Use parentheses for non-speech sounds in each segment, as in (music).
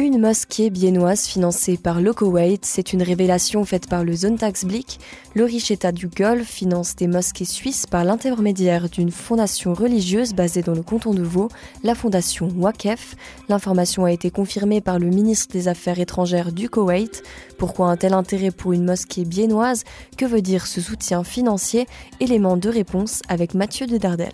Une mosquée biennoise financée par le Koweït, c'est une révélation faite par le Sonntagsblick. Le riche État du Golfe finance des mosquées suisses par l'intermédiaire d'une fondation religieuse basée dans le canton de Vaud, la fondation Wakef. L'information a été confirmée par le ministre des Affaires étrangères du Koweït. Pourquoi un tel intérêt pour une mosquée biennoise? Que veut dire ce soutien financier? Élément de réponse avec Mathieu de Dardel.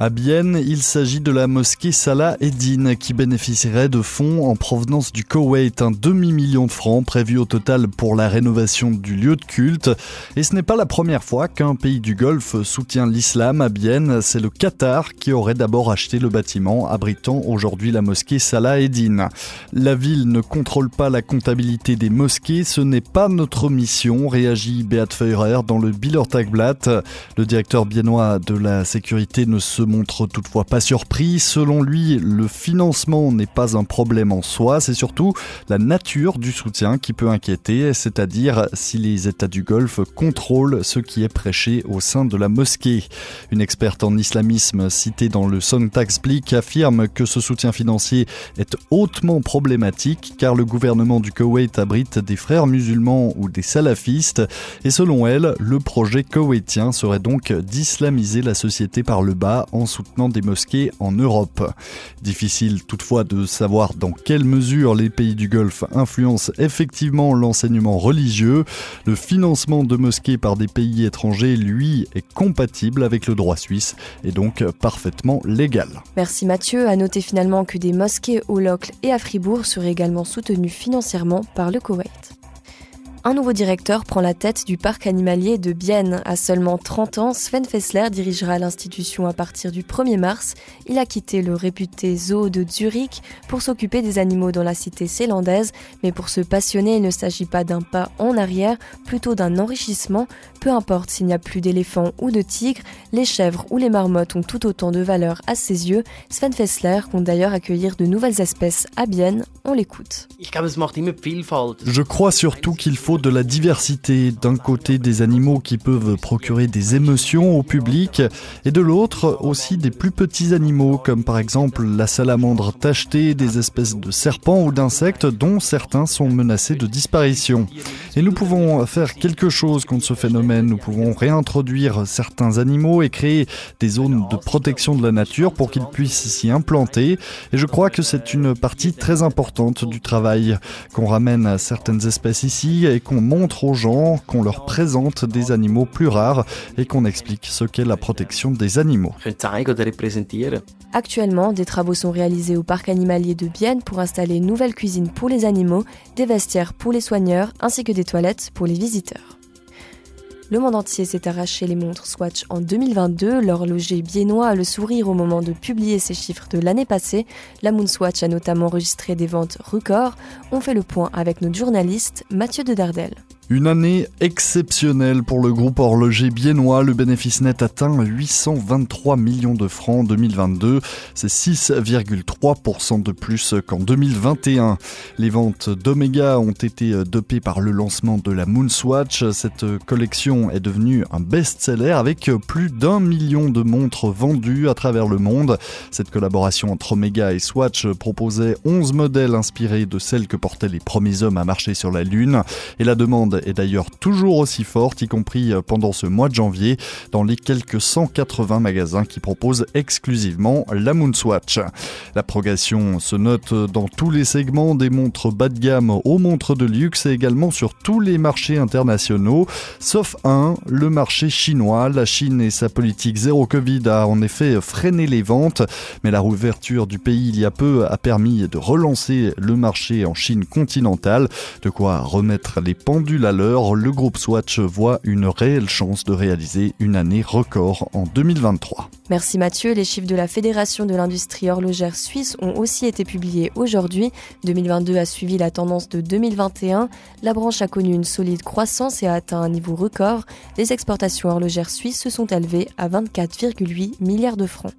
À Bienne, il s'agit de la mosquée Salah Eddin qui bénéficierait de fonds en provenance du Koweït, un demi-million de francs prévu au total pour la rénovation du lieu de culte. Et ce n'est pas la première fois qu'un pays du Golfe soutient l'islam à Bienne, c'est le Qatar qui aurait d'abord acheté le bâtiment abritant aujourd'hui la mosquée Salah Eddin. La ville ne contrôle pas la comptabilité des mosquées, ce n'est pas notre mission, réagit Beat Feurer dans le Biller Tagblatt. Le directeur biennois de la sécurité ne se montre toutefois pas surpris. Selon lui, le financement n'est pas un problème en soi, c'est surtout la nature du soutien qui peut inquiéter, c'est-à-dire si les États du Golfe contrôlent ce qui est prêché au sein de la mosquée. Une experte en islamisme citée dans le Sonntagsblick affirme que ce soutien financier est hautement problématique car le gouvernement du Koweït abrite des frères musulmans ou des salafistes et selon elle, le projet koweïtien serait donc d'islamiser la société par le bas en soutenant des mosquées en Europe. Difficile toutefois de savoir dans quelle mesure les pays du Golfe influencent effectivement l'enseignement religieux. Le financement de mosquées par des pays étrangers, lui, est compatible avec le droit suisse et donc parfaitement légal. Merci Mathieu. À noter finalement que des mosquées au Locle et à Fribourg seraient également soutenues financièrement par le Koweït. Un nouveau directeur prend la tête du parc animalier de Bienne. À seulement 30 ans, Sven Fessler dirigera l'institution à partir du 1er mars. Il a quitté le réputé zoo de Zurich pour s'occuper des animaux dans la cité zélandaise, mais pour se passionner, il ne s'agit pas d'un pas en arrière, plutôt d'un enrichissement. Peu importe s'il n'y a plus d'éléphants ou de tigres, les chèvres ou les marmottes ont tout autant de valeur à ses yeux. Sven Fessler compte d'ailleurs accueillir de nouvelles espèces à Bienne. On l'écoute. Je crois surtout qu'il faut de la diversité. D'un côté, des animaux qui peuvent procurer des émotions au public, et de l'autre, aussi des plus petits animaux, comme par exemple la salamandre tachetée, des espèces de serpents ou d'insectes dont certains sont menacés de disparition. Et nous pouvons faire quelque chose contre ce phénomène. Nous pouvons réintroduire certains animaux et créer des zones de protection de la nature pour qu'ils puissent s'y implanter. Et je crois que c'est une partie très importante du travail, qu'on ramène certaines espèces ici et qu'on montre aux gens, qu'on leur présente des animaux plus rares et qu'on explique ce qu'est la protection des animaux. Actuellement, des travaux sont réalisés au parc animalier de Bienne pour installer une nouvelle cuisine pour les animaux, des vestiaires pour les soigneurs ainsi que des toilettes pour les visiteurs. Le monde entier s'est arraché les montres Swatch en 2022. L'horloger biennois a le sourire au moment de publier ses chiffres de l'année passée. La Moon Swatch a notamment enregistré des ventes records. On fait le point avec notre journaliste Mathieu de Dardel. Une année exceptionnelle pour le groupe horloger biennois. Le bénéfice net atteint 823 millions de francs en 2022. C'est 6,3% de plus qu'en 2021. Les ventes d'Omega ont été dopées par le lancement de la Moonswatch. Cette collection est devenue un best-seller avec plus d'un million de montres vendues à travers le monde. Cette collaboration entre Omega et Swatch proposait 11 modèles inspirés de celles que portaient les premiers hommes à marcher sur la Lune. Et la demande est d'ailleurs toujours aussi forte, y compris pendant ce mois de janvier, dans les quelques 180 magasins qui proposent exclusivement la Moonswatch. La progression se note dans tous les segments des montres bas de gamme aux montres de luxe et également sur tous les marchés internationaux, sauf un, le marché chinois. La Chine et sa politique zéro Covid a en effet freiné les ventes, mais la rouverture du pays il y a peu a permis de relancer le marché en Chine continentale, de quoi remettre les pendules le groupe Swatch voit une réelle chance de réaliser une année record en 2023. Merci Mathieu. Les chiffres de la Fédération de l'industrie horlogère suisse ont aussi été publiés aujourd'hui. 2022 a suivi la tendance de 2021. La branche a connu une solide croissance et a atteint un niveau record. Les exportations horlogères suisses se sont élevées à 24,8 milliards de francs.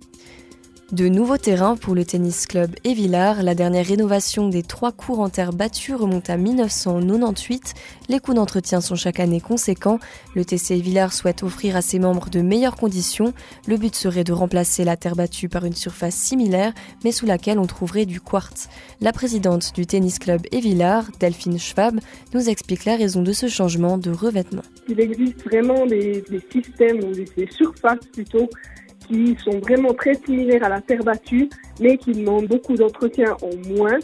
De nouveaux terrains pour le tennis club et Villars. La dernière rénovation des trois cours en terre battue remonte à 1998. Les coûts d'entretien sont chaque année conséquents. Le TC Villars souhaite offrir à ses membres de meilleures conditions. Le but serait de remplacer la terre battue par une surface similaire, mais sous laquelle on trouverait du quartz. La présidente du tennis club et Villars, Delphine Schwab, nous explique la raison de ce changement de revêtement. Il existe vraiment des systèmes ou des surfaces plutôt qui sont vraiment très similaires à la terre battue, mais qui demandent beaucoup d'entretien en moins.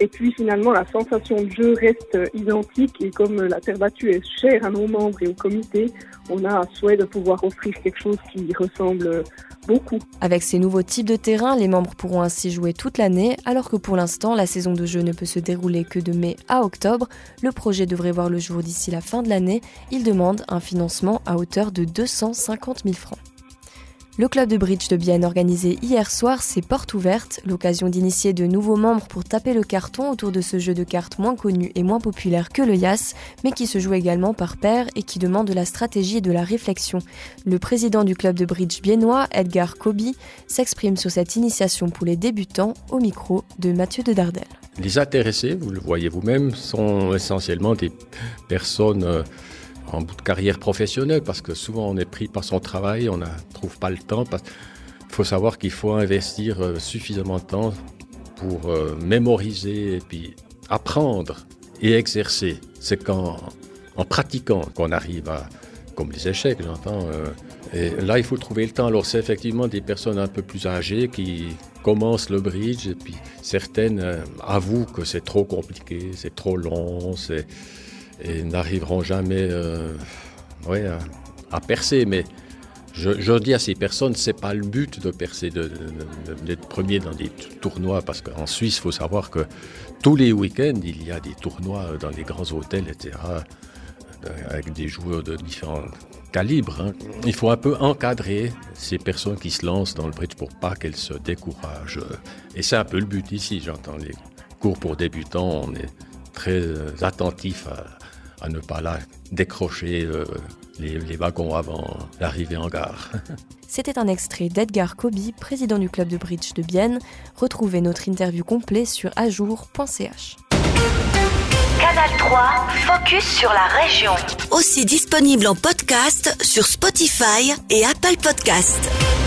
Et puis finalement, la sensation de jeu reste identique et comme la terre battue est chère à nos membres et au comité, on a un souhait de pouvoir offrir quelque chose qui ressemble beaucoup. Avec ces nouveaux types de terrains, les membres pourront ainsi jouer toute l'année, alors que pour l'instant, la saison de jeu ne peut se dérouler que de mai à octobre. Le projet devrait voir le jour d'ici la fin de l'année. Il demande un financement à hauteur de 250 000 francs. Le club de bridge de Bienne organisé hier soir ses portes ouvertes, l'occasion d'initier de nouveaux membres pour taper le carton autour de ce jeu de cartes moins connu et moins populaire que le Yas, mais qui se joue également par paire et qui demande de la stratégie et de la réflexion. Le président du club de bridge biennois, Edgar Kobi, s'exprime sur cette initiation pour les débutants au micro de Mathieu de Dardel. Les intéressés, vous le voyez vous-même, sont essentiellement des personnes euh, en bout de carrière professionnelle, parce que souvent on est pris par son travail, on ne trouve pas le temps. Il faut savoir qu'il faut investir euh, suffisamment de temps pour euh, mémoriser et puis apprendre et exercer. C'est qu'en en pratiquant qu'on arrive à, comme les échecs, j'entends. Euh, et là, il faut trouver le temps. Alors, c'est effectivement des personnes un peu plus âgées qui commencent le bridge, et puis certaines avouent que c'est trop compliqué, c'est trop long, c'est et n'arriveront jamais euh, ouais, à, percer. Mais je, dis à ces personnes, c'est pas le but de percer, d'être premier dans des tournois, parce qu'en Suisse, il faut savoir que tous les week-ends, il y a des tournois dans les grands hôtels, etc., avec des joueurs de différents calibres. Hein. Il faut un peu encadrer ces personnes qui se lancent dans le bridge pour pas qu'elles se découragent. Et c'est un peu le but ici, j'entends les cours pour débutants, on est très attentif à à ne pas la décrocher euh, les, les, wagons avant l'arrivée en gare. (laughs) C'était un extrait d'Edgar Kobi, président du club de bridge de Bienne. Retrouvez notre interview complet sur ajour.ch. Canal 3, focus sur la région. Aussi disponible en podcast sur Spotify et Apple Podcast.